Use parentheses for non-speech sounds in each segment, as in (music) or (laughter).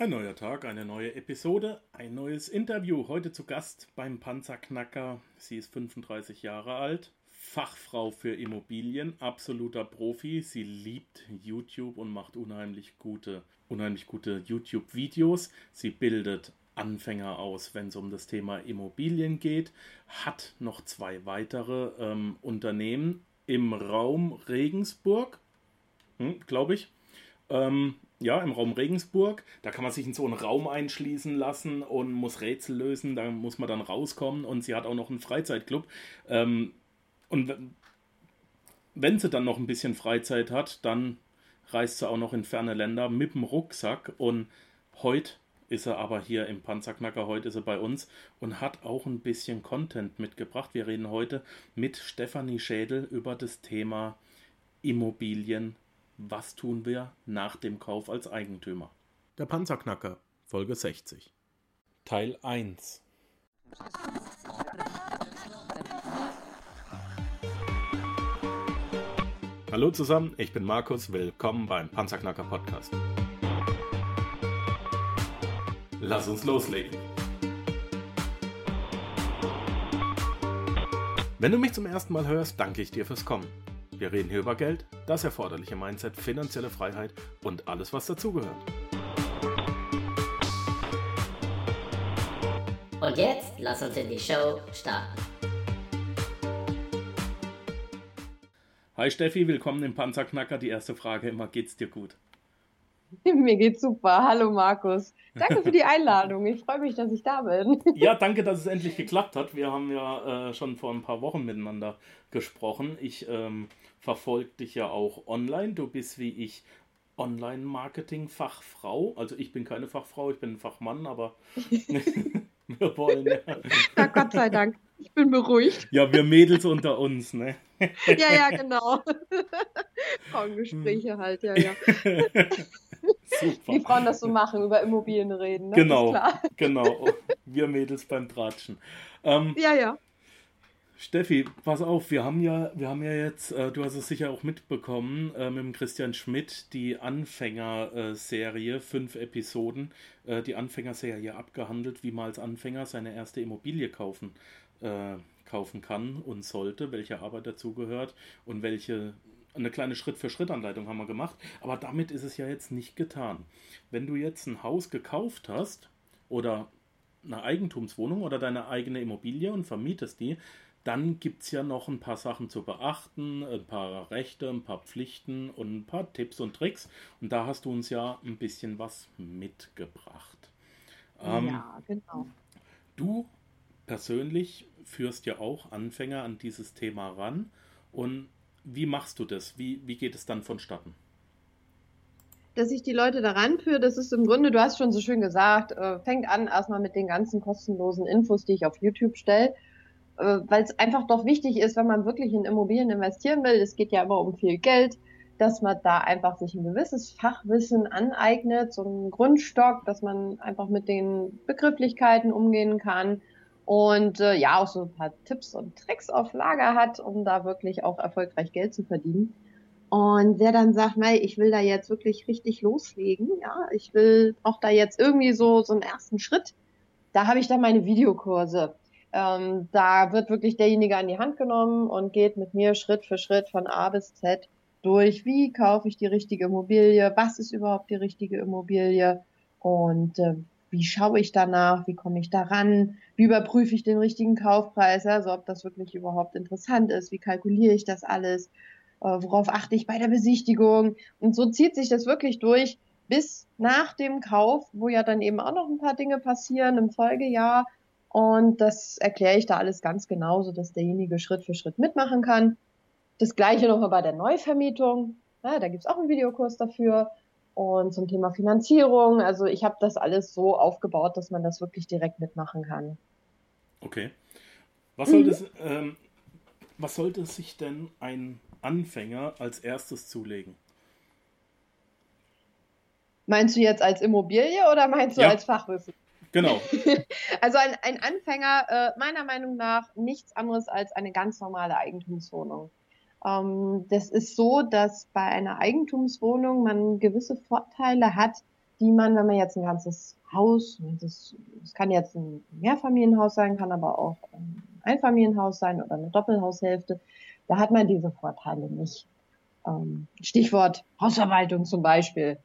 Ein neuer Tag, eine neue Episode, ein neues Interview. Heute zu Gast beim Panzerknacker. Sie ist 35 Jahre alt, Fachfrau für Immobilien, absoluter Profi. Sie liebt YouTube und macht unheimlich gute, unheimlich gute YouTube-Videos. Sie bildet Anfänger aus, wenn es um das Thema Immobilien geht, hat noch zwei weitere ähm, Unternehmen im Raum Regensburg, hm, glaube ich. Ähm, ja, im Raum Regensburg. Da kann man sich in so einen Raum einschließen lassen und muss Rätsel lösen. Da muss man dann rauskommen. Und sie hat auch noch einen Freizeitclub. Ähm, und wenn sie dann noch ein bisschen Freizeit hat, dann reist sie auch noch in ferne Länder mit dem Rucksack. Und heute ist er aber hier im Panzerknacker, heute ist er bei uns und hat auch ein bisschen Content mitgebracht. Wir reden heute mit Stefanie Schädel über das Thema Immobilien was tun wir nach dem Kauf als Eigentümer? Der Panzerknacker, Folge 60. Teil 1. Hallo zusammen, ich bin Markus, willkommen beim Panzerknacker Podcast. Lass uns loslegen. Wenn du mich zum ersten Mal hörst, danke ich dir fürs Kommen. Wir reden hier über Geld, das erforderliche Mindset, finanzielle Freiheit und alles, was dazugehört. Und jetzt lass uns in die Show starten. Hi Steffi, willkommen im Panzerknacker. Die erste Frage immer, geht's dir gut? (laughs) Mir geht's super. Hallo Markus. Danke für die Einladung. Ich freue mich, dass ich da bin. (laughs) Ja, danke, dass es endlich geklappt hat. Wir haben ja äh, schon vor ein paar Wochen miteinander gesprochen. Ich ähm, verfolge dich ja auch online. Du bist wie ich Online-Marketing-Fachfrau. Also ich bin keine Fachfrau, ich bin ein Fachmann, aber (laughs) wir wollen ja. ja. Gott sei Dank. Ich bin beruhigt. Ja, wir Mädels unter uns, ne? ja, ja, genau. Frauengespräche halt, ja, ja. Super. Wie Frauen das so machen, über Immobilien reden. Ne? Genau, genau. Wir Mädels beim Tratschen. Ähm, ja, ja. Steffi, pass auf, wir haben ja, wir haben ja jetzt, äh, du hast es sicher auch mitbekommen, äh, mit dem Christian Schmidt die Anfängerserie, äh, fünf Episoden, äh, die Anfängerserie abgehandelt, wie man als Anfänger seine erste Immobilie kaufen, äh, kaufen kann und sollte, welche Arbeit dazugehört und welche eine kleine Schritt-für-Schritt-Anleitung haben wir gemacht. Aber damit ist es ja jetzt nicht getan. Wenn du jetzt ein Haus gekauft hast oder eine Eigentumswohnung oder deine eigene Immobilie und vermietest die, dann gibt es ja noch ein paar Sachen zu beachten, ein paar Rechte, ein paar Pflichten und ein paar Tipps und Tricks. Und da hast du uns ja ein bisschen was mitgebracht. Ähm, ja, genau. Du persönlich führst ja auch Anfänger an dieses Thema ran. Und wie machst du das? Wie, wie geht es dann vonstatten? Dass ich die Leute daran führe, das ist im Grunde, du hast schon so schön gesagt, äh, fängt an erstmal mit den ganzen kostenlosen Infos, die ich auf YouTube stelle äh, weil es einfach doch wichtig ist, wenn man wirklich in Immobilien investieren will, es geht ja immer um viel Geld, dass man da einfach sich ein gewisses Fachwissen aneignet, so einen Grundstock, dass man einfach mit den Begrifflichkeiten umgehen kann und äh, ja auch so ein paar Tipps und Tricks auf Lager hat, um da wirklich auch erfolgreich Geld zu verdienen. Und wer dann sagt, mei, ich will da jetzt wirklich richtig loslegen, ja, ich will auch da jetzt irgendwie so so einen ersten Schritt, da habe ich dann meine Videokurse. Ähm, da wird wirklich derjenige an die Hand genommen und geht mit mir Schritt für Schritt von A bis Z durch, wie kaufe ich die richtige Immobilie, was ist überhaupt die richtige Immobilie? Und äh, wie schaue ich danach, wie komme ich daran, wie überprüfe ich den richtigen Kaufpreis, also ob das wirklich überhaupt interessant ist, wie kalkuliere ich das alles, äh, worauf achte ich bei der Besichtigung und so zieht sich das wirklich durch bis nach dem Kauf, wo ja dann eben auch noch ein paar Dinge passieren im Folgejahr, und das erkläre ich da alles ganz genau, so dass derjenige Schritt für Schritt mitmachen kann. Das gleiche nochmal bei der Neuvermietung. Ja, da gibt's auch einen Videokurs dafür. Und zum Thema Finanzierung. Also ich habe das alles so aufgebaut, dass man das wirklich direkt mitmachen kann. Okay. Was, mhm. sollte, es, ähm, was sollte sich denn ein Anfänger als erstes zulegen? Meinst du jetzt als Immobilie oder meinst du ja. als Fachwissen? Genau. (laughs) also ein, ein Anfänger, äh, meiner Meinung nach, nichts anderes als eine ganz normale Eigentumswohnung. Ähm, das ist so, dass bei einer Eigentumswohnung man gewisse Vorteile hat, die man, wenn man jetzt ein ganzes Haus, das, das kann jetzt ein Mehrfamilienhaus sein, kann aber auch ein Einfamilienhaus sein oder eine Doppelhaushälfte, da hat man diese Vorteile nicht. Ähm, Stichwort Hausverwaltung zum Beispiel.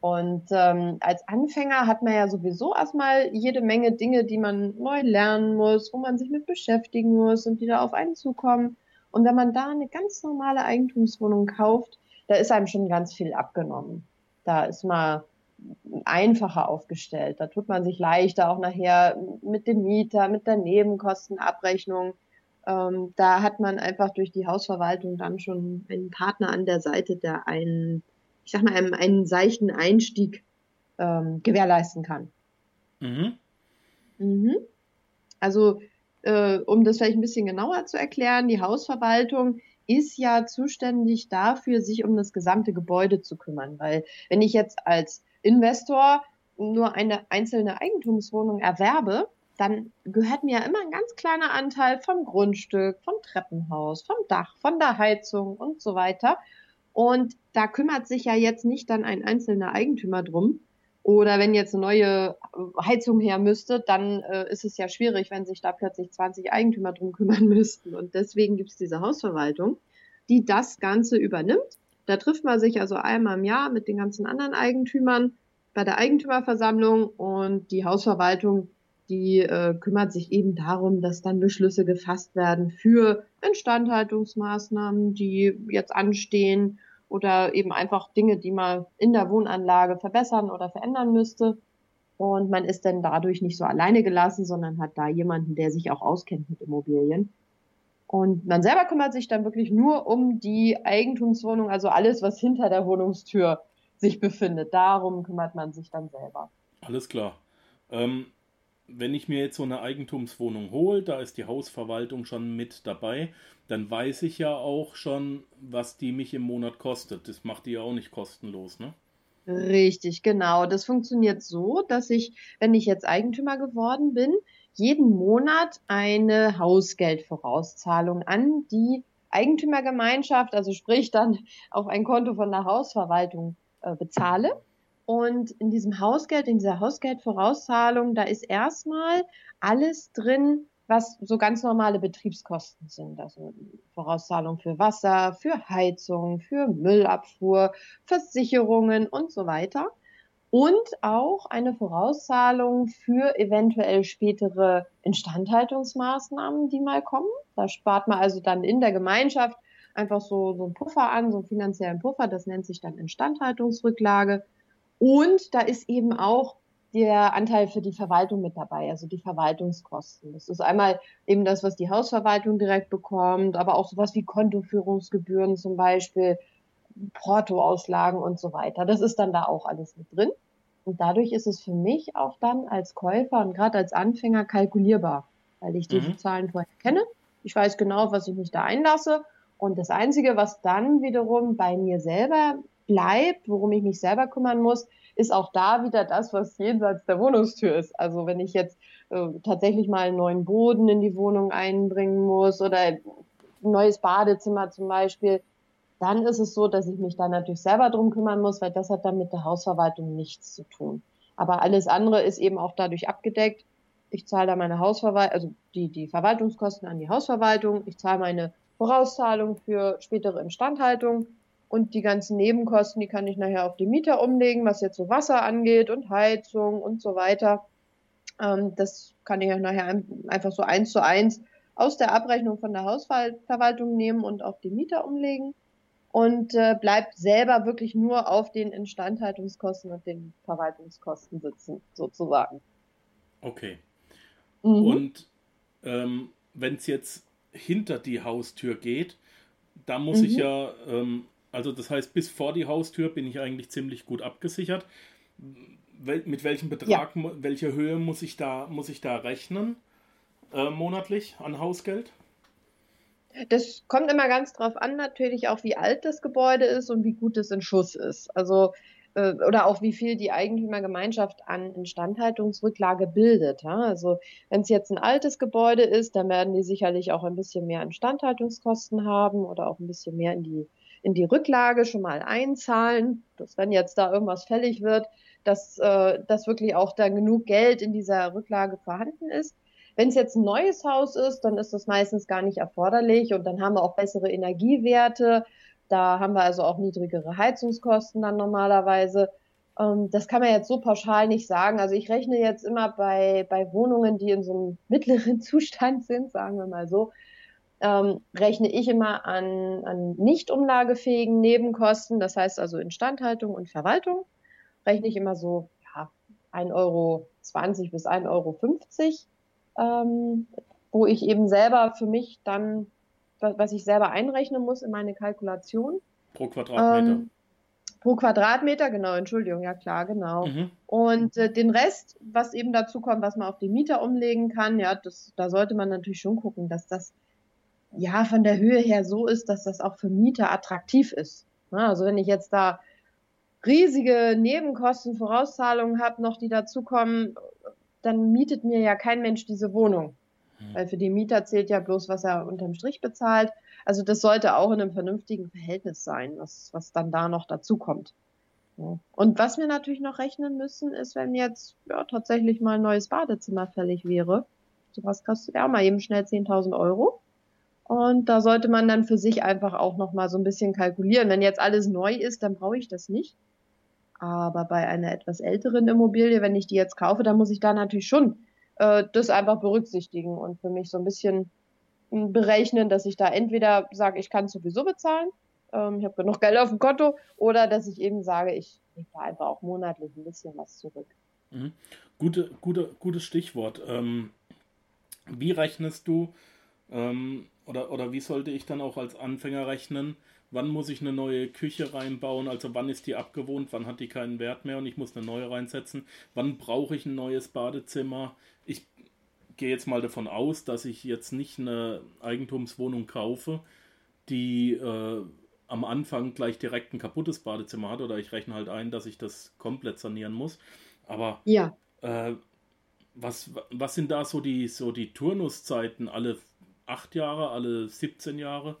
Und ähm, als Anfänger hat man ja sowieso erstmal jede Menge Dinge, die man neu lernen muss, wo man sich mit beschäftigen muss und die da auf einen zukommen. Und wenn man da eine ganz normale Eigentumswohnung kauft, da ist einem schon ganz viel abgenommen. Da ist man einfacher aufgestellt. Da tut man sich leichter auch nachher mit dem Mieter, mit der Nebenkostenabrechnung. Ähm, da hat man einfach durch die Hausverwaltung dann schon einen Partner an der Seite, der einen, ich sag mal, einen, einen seichten Einstieg ähm, gewährleisten kann. Mhm. Mhm. Also, äh, um das vielleicht ein bisschen genauer zu erklären, die Hausverwaltung ist ja zuständig dafür, sich um das gesamte Gebäude zu kümmern. Weil wenn ich jetzt als Investor nur eine einzelne Eigentumswohnung erwerbe, dann gehört mir ja immer ein ganz kleiner Anteil vom Grundstück, vom Treppenhaus, vom Dach, von der Heizung und so weiter. Und da kümmert sich ja jetzt nicht dann ein einzelner Eigentümer drum. Oder wenn jetzt eine neue Heizung her müsste, dann äh, ist es ja schwierig, wenn sich da plötzlich 20 Eigentümer drum kümmern (laughs) müssten. Und deswegen gibt es diese Hausverwaltung, die das Ganze übernimmt. Da trifft man sich also einmal im Jahr mit den ganzen anderen Eigentümern bei der Eigentümerversammlung und die Hausverwaltung die äh, kümmert sich eben darum, dass dann Beschlüsse gefasst werden für Instandhaltungsmaßnahmen, die jetzt anstehen oder eben einfach Dinge, die man in der Wohnanlage verbessern oder verändern müsste. Und man ist dann dadurch nicht so alleine gelassen, sondern hat da jemanden, der sich auch auskennt mit Immobilien. Und man selber kümmert sich dann wirklich nur um die Eigentumswohnung, also alles, was hinter der Wohnungstür sich befindet. Darum kümmert man sich dann selber. Alles klar. Ähm, wenn ich mir jetzt so eine Eigentumswohnung hole, da ist die Hausverwaltung schon mit dabei, dann weiß ich ja auch schon, was die mich im Monat kostet. Das macht die ja auch nicht kostenlos, ne? Richtig, genau. Das funktioniert so, dass ich, wenn ich jetzt Eigentümer geworden bin, jeden Monat eine Hausgeldvorauszahlung an die Eigentümergemeinschaft, also sprich dann auf ein Konto von der Hausverwaltung äh, bezahle. Und in diesem Hausgeld, in dieser Hausgeldvorauszahlung, da ist erstmal alles drin, was so ganz normale Betriebskosten sind. Also Vorauszahlung für Wasser, für Heizung, für Müllabfuhr, Versicherungen und so weiter. Und auch eine Vorauszahlung für eventuell spätere Instandhaltungsmaßnahmen, die mal kommen. Da spart man also dann in der Gemeinschaft einfach so, so einen Puffer an, so einen finanziellen Puffer. Das nennt sich dann Instandhaltungsrücklage. Und da ist eben auch der Anteil für die Verwaltung mit dabei, also die Verwaltungskosten. Das ist einmal eben das, was die Hausverwaltung direkt bekommt, aber auch sowas wie Kontoführungsgebühren zum Beispiel, Portoauslagen und so weiter. Das ist dann da auch alles mit drin. Und dadurch ist es für mich auch dann als Käufer und gerade als Anfänger kalkulierbar, weil ich diese mhm. Zahlen vorher kenne. Ich weiß genau, was ich mich da einlasse. Und das Einzige, was dann wiederum bei mir selber bleibt, worum ich mich selber kümmern muss, ist auch da wieder das, was jenseits der Wohnungstür ist. Also wenn ich jetzt äh, tatsächlich mal einen neuen Boden in die Wohnung einbringen muss oder ein neues Badezimmer zum Beispiel, dann ist es so, dass ich mich da natürlich selber drum kümmern muss, weil das hat dann mit der Hausverwaltung nichts zu tun. Aber alles andere ist eben auch dadurch abgedeckt. Ich zahle da meine Hausverwaltung, also die, die Verwaltungskosten an die Hausverwaltung. Ich zahle meine Vorauszahlung für spätere Instandhaltung und die ganzen Nebenkosten, die kann ich nachher auf die Mieter umlegen, was jetzt so Wasser angeht und Heizung und so weiter. Ähm, das kann ich nachher einfach so eins zu eins aus der Abrechnung von der Hausverwaltung nehmen und auf die Mieter umlegen und äh, bleibt selber wirklich nur auf den Instandhaltungskosten und den Verwaltungskosten sitzen, sozusagen. Okay. Mhm. Und ähm, wenn es jetzt hinter die Haustür geht, da muss mhm. ich ja ähm, also das heißt, bis vor die Haustür bin ich eigentlich ziemlich gut abgesichert. Mit welchem Betrag, ja. welche Höhe muss ich da, muss ich da rechnen äh, monatlich an Hausgeld? Das kommt immer ganz drauf an, natürlich auch, wie alt das Gebäude ist und wie gut es in Schuss ist. Also äh, oder auch wie viel die Eigentümergemeinschaft an Instandhaltungsrücklage bildet. Ja? Also wenn es jetzt ein altes Gebäude ist, dann werden die sicherlich auch ein bisschen mehr Instandhaltungskosten haben oder auch ein bisschen mehr in die in die Rücklage schon mal einzahlen, dass wenn jetzt da irgendwas fällig wird, dass, äh, dass wirklich auch da genug Geld in dieser Rücklage vorhanden ist. Wenn es jetzt ein neues Haus ist, dann ist das meistens gar nicht erforderlich und dann haben wir auch bessere Energiewerte. Da haben wir also auch niedrigere Heizungskosten dann normalerweise. Ähm, das kann man jetzt so pauschal nicht sagen. Also ich rechne jetzt immer bei, bei Wohnungen, die in so einem (laughs) mittleren Zustand sind, sagen wir mal so, ähm, rechne ich immer an, an nicht umlagefähigen Nebenkosten, das heißt also Instandhaltung und Verwaltung, rechne ich immer so ja, 1,20 Euro bis 1,50 Euro, ähm, wo ich eben selber für mich dann, was ich selber einrechnen muss in meine Kalkulation. Pro Quadratmeter. Ähm, Pro Quadratmeter, genau, Entschuldigung, ja klar, genau. Mhm. Und äh, den Rest, was eben dazu kommt, was man auf die Mieter umlegen kann, ja, das, da sollte man natürlich schon gucken, dass das ja von der Höhe her so ist, dass das auch für Mieter attraktiv ist. Ja, also wenn ich jetzt da riesige Nebenkosten, Vorauszahlungen habe, noch die dazukommen, dann mietet mir ja kein Mensch diese Wohnung. Mhm. Weil für die Mieter zählt ja bloß, was er unterm Strich bezahlt. Also das sollte auch in einem vernünftigen Verhältnis sein, was, was dann da noch dazu kommt. Ja. Und was wir natürlich noch rechnen müssen, ist, wenn jetzt ja, tatsächlich mal ein neues Badezimmer fällig wäre. Sowas kostet ja mal eben schnell 10.000 Euro. Und da sollte man dann für sich einfach auch noch mal so ein bisschen kalkulieren. Wenn jetzt alles neu ist, dann brauche ich das nicht. Aber bei einer etwas älteren Immobilie, wenn ich die jetzt kaufe, dann muss ich da natürlich schon äh, das einfach berücksichtigen und für mich so ein bisschen berechnen, dass ich da entweder sage, ich kann sowieso bezahlen, ähm, ich habe genug Geld auf dem Konto, oder dass ich eben sage, ich lege da einfach auch monatlich ein bisschen was zurück. Mhm. Gute, gute, gutes Stichwort. Ähm, wie rechnest du ähm, oder, oder wie sollte ich dann auch als Anfänger rechnen? Wann muss ich eine neue Küche reinbauen? Also wann ist die abgewohnt? Wann hat die keinen Wert mehr und ich muss eine neue reinsetzen? Wann brauche ich ein neues Badezimmer? Ich gehe jetzt mal davon aus, dass ich jetzt nicht eine Eigentumswohnung kaufe, die äh, am Anfang gleich direkt ein kaputtes Badezimmer hat oder ich rechne halt ein, dass ich das komplett sanieren muss. Aber ja. äh, was, was sind da so die, so die Turnuszeiten? Alle acht Jahre, alle 17 Jahre?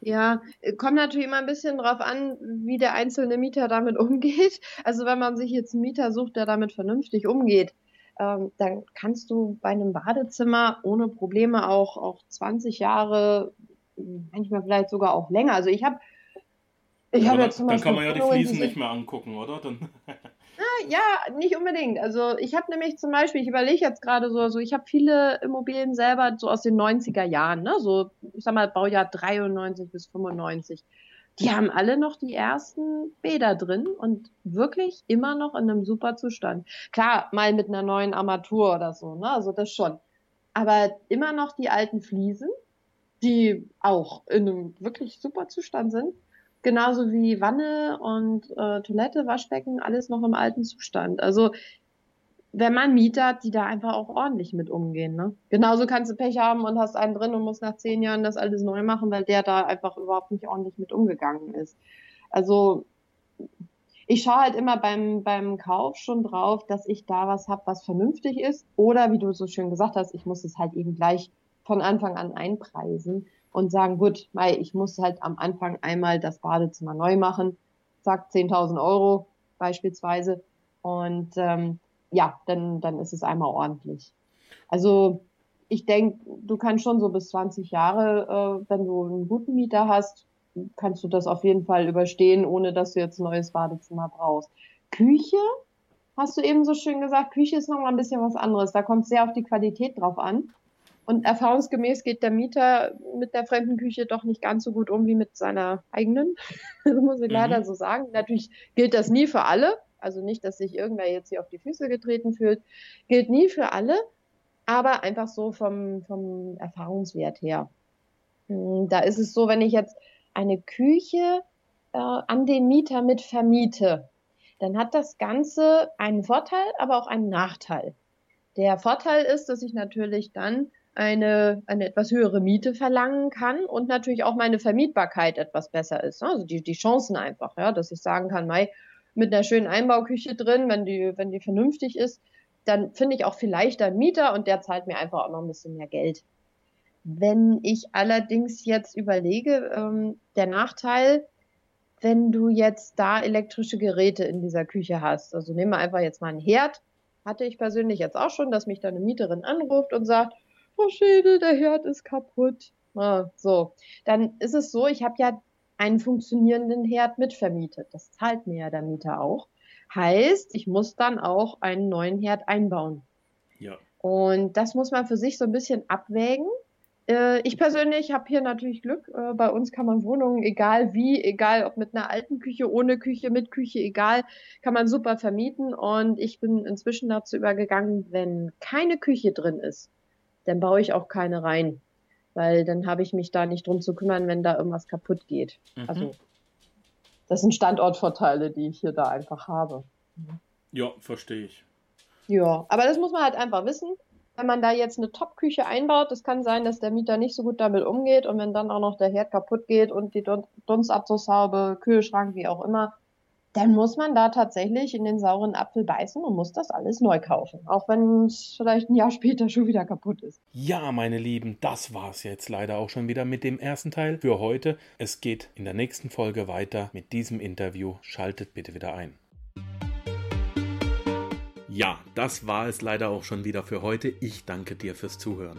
Ja, kommt natürlich immer ein bisschen drauf an, wie der einzelne Mieter damit (laughs) umgeht. Also wenn man sich jetzt einen Mieter sucht, der damit vernünftig umgeht, ähm, dann kannst du bei einem Badezimmer ohne Probleme auch, auch 20 Jahre, manchmal vielleicht sogar auch länger. Also ich habe ich ja, habe jetzt zum Beispiel. Dann kann man ja die Fliesen nicht mehr angucken, oder? Dann (laughs) ja, nicht unbedingt. Also ich habe nämlich zum Beispiel, ich überlege jetzt gerade so, so ich habe viele Immobilien selber so aus den 90er Jahren, ne? So, ich sag mal, Baujahr 93 bis 95 die haben alle noch die ersten Bäder drin und wirklich immer noch in einem super Zustand. Klar, mal mit einer neuen Armatur oder so, ne? Also das schon. Aber immer noch die alten Fliesen, die auch in einem wirklich super Zustand sind. Genauso wie Wanne und äh, Toilette, Waschbecken, alles noch im alten Zustand. Also wenn man Mieter hat, die da einfach auch ordentlich mit umgehen. Ne? Genauso kannst du Pech haben und hast einen drin und musst nach zehn Jahren das alles neu machen, weil der da einfach überhaupt nicht ordentlich mit umgegangen ist. Also ich schaue halt immer beim, beim Kauf schon drauf, dass ich da was habe, was vernünftig ist. Oder wie du so schön gesagt hast, ich muss es halt eben gleich von Anfang an einpreisen und sagen, gut, Mai, ich muss halt am Anfang einmal das Badezimmer neu machen. Zack, 10.000 Euro beispielsweise. Und ähm, ja, dann, dann ist es einmal ordentlich. Also ich denke, du kannst schon so bis 20 Jahre, äh, wenn du einen guten Mieter hast, kannst du das auf jeden Fall überstehen, ohne dass du jetzt ein neues Badezimmer brauchst. Küche, hast du eben so schön gesagt, Küche ist nochmal ein bisschen was anderes. Da kommt sehr auf die Qualität drauf an. Und erfahrungsgemäß geht der Mieter mit der fremden Küche doch nicht ganz so gut um wie mit seiner eigenen. (laughs) das muss ich mhm. leider so sagen. Natürlich gilt das nie für alle. Also nicht, dass sich irgendwer jetzt hier auf die Füße getreten fühlt. Gilt nie für alle, aber einfach so vom, vom Erfahrungswert her. Hm, da ist es so, wenn ich jetzt eine Küche äh, an den Mieter mit vermiete, dann hat das Ganze einen Vorteil, aber auch einen Nachteil. Der Vorteil ist, dass ich natürlich dann eine, eine etwas höhere Miete verlangen kann und natürlich auch meine Vermietbarkeit etwas besser ist. Also die, die Chancen einfach, ja, dass ich sagen kann, Mai, mit einer schönen Einbauküche drin, wenn die, wenn die vernünftig ist, dann finde ich auch vielleicht einen Mieter und der zahlt mir einfach auch noch ein bisschen mehr Geld. Wenn ich allerdings jetzt überlege, ähm, der Nachteil wenn du jetzt da elektrische Geräte in dieser Küche hast. Also nehmen wir einfach jetzt mal einen Herd. Hatte ich persönlich jetzt auch schon, dass mich da eine Mieterin anruft und sagt, Frau Schädel, der Herd ist kaputt. Ah, so, dann ist es so, ich habe ja einen funktionierenden Herd mitvermietet. Das zahlt mir ja der Mieter auch. Heißt, ich muss dann auch einen neuen Herd einbauen. Ja. Und das muss man für sich so ein bisschen abwägen. Äh, ich persönlich habe hier natürlich Glück. Äh, bei uns kann man Wohnungen, egal wie, egal ob mit einer alten Küche, ohne Küche, mit Küche, egal, kann man super vermieten. Und ich bin inzwischen dazu übergegangen, wenn keine Küche drin ist, dann baue ich auch keine rein. Weil dann habe ich mich da nicht drum zu kümmern, wenn da irgendwas kaputt geht. Mhm. Also das sind Standortvorteile, die ich hier da einfach habe. Ja, verstehe ich. Ja, aber das muss man halt einfach wissen. Wenn man da jetzt eine Top-Küche einbaut, das kann sein, dass der Mieter nicht so gut damit umgeht und wenn dann auch noch der Herd kaputt geht und die Dun Dunstabzugshaube, Kühlschrank, wie auch immer, dann muss man da tatsächlich in den sauren Apfel beißen und muss das alles neu kaufen. Auch wenn es vielleicht ein Jahr später schon wieder kaputt ist. Ja, meine Lieben, das war's jetzt leider auch schon wieder mit dem ersten Teil für heute. Es geht in der nächsten Folge weiter mit diesem Interview. Schaltet bitte wieder ein. Ja, das war es leider auch schon wieder für heute. Ich danke dir fürs Zuhören.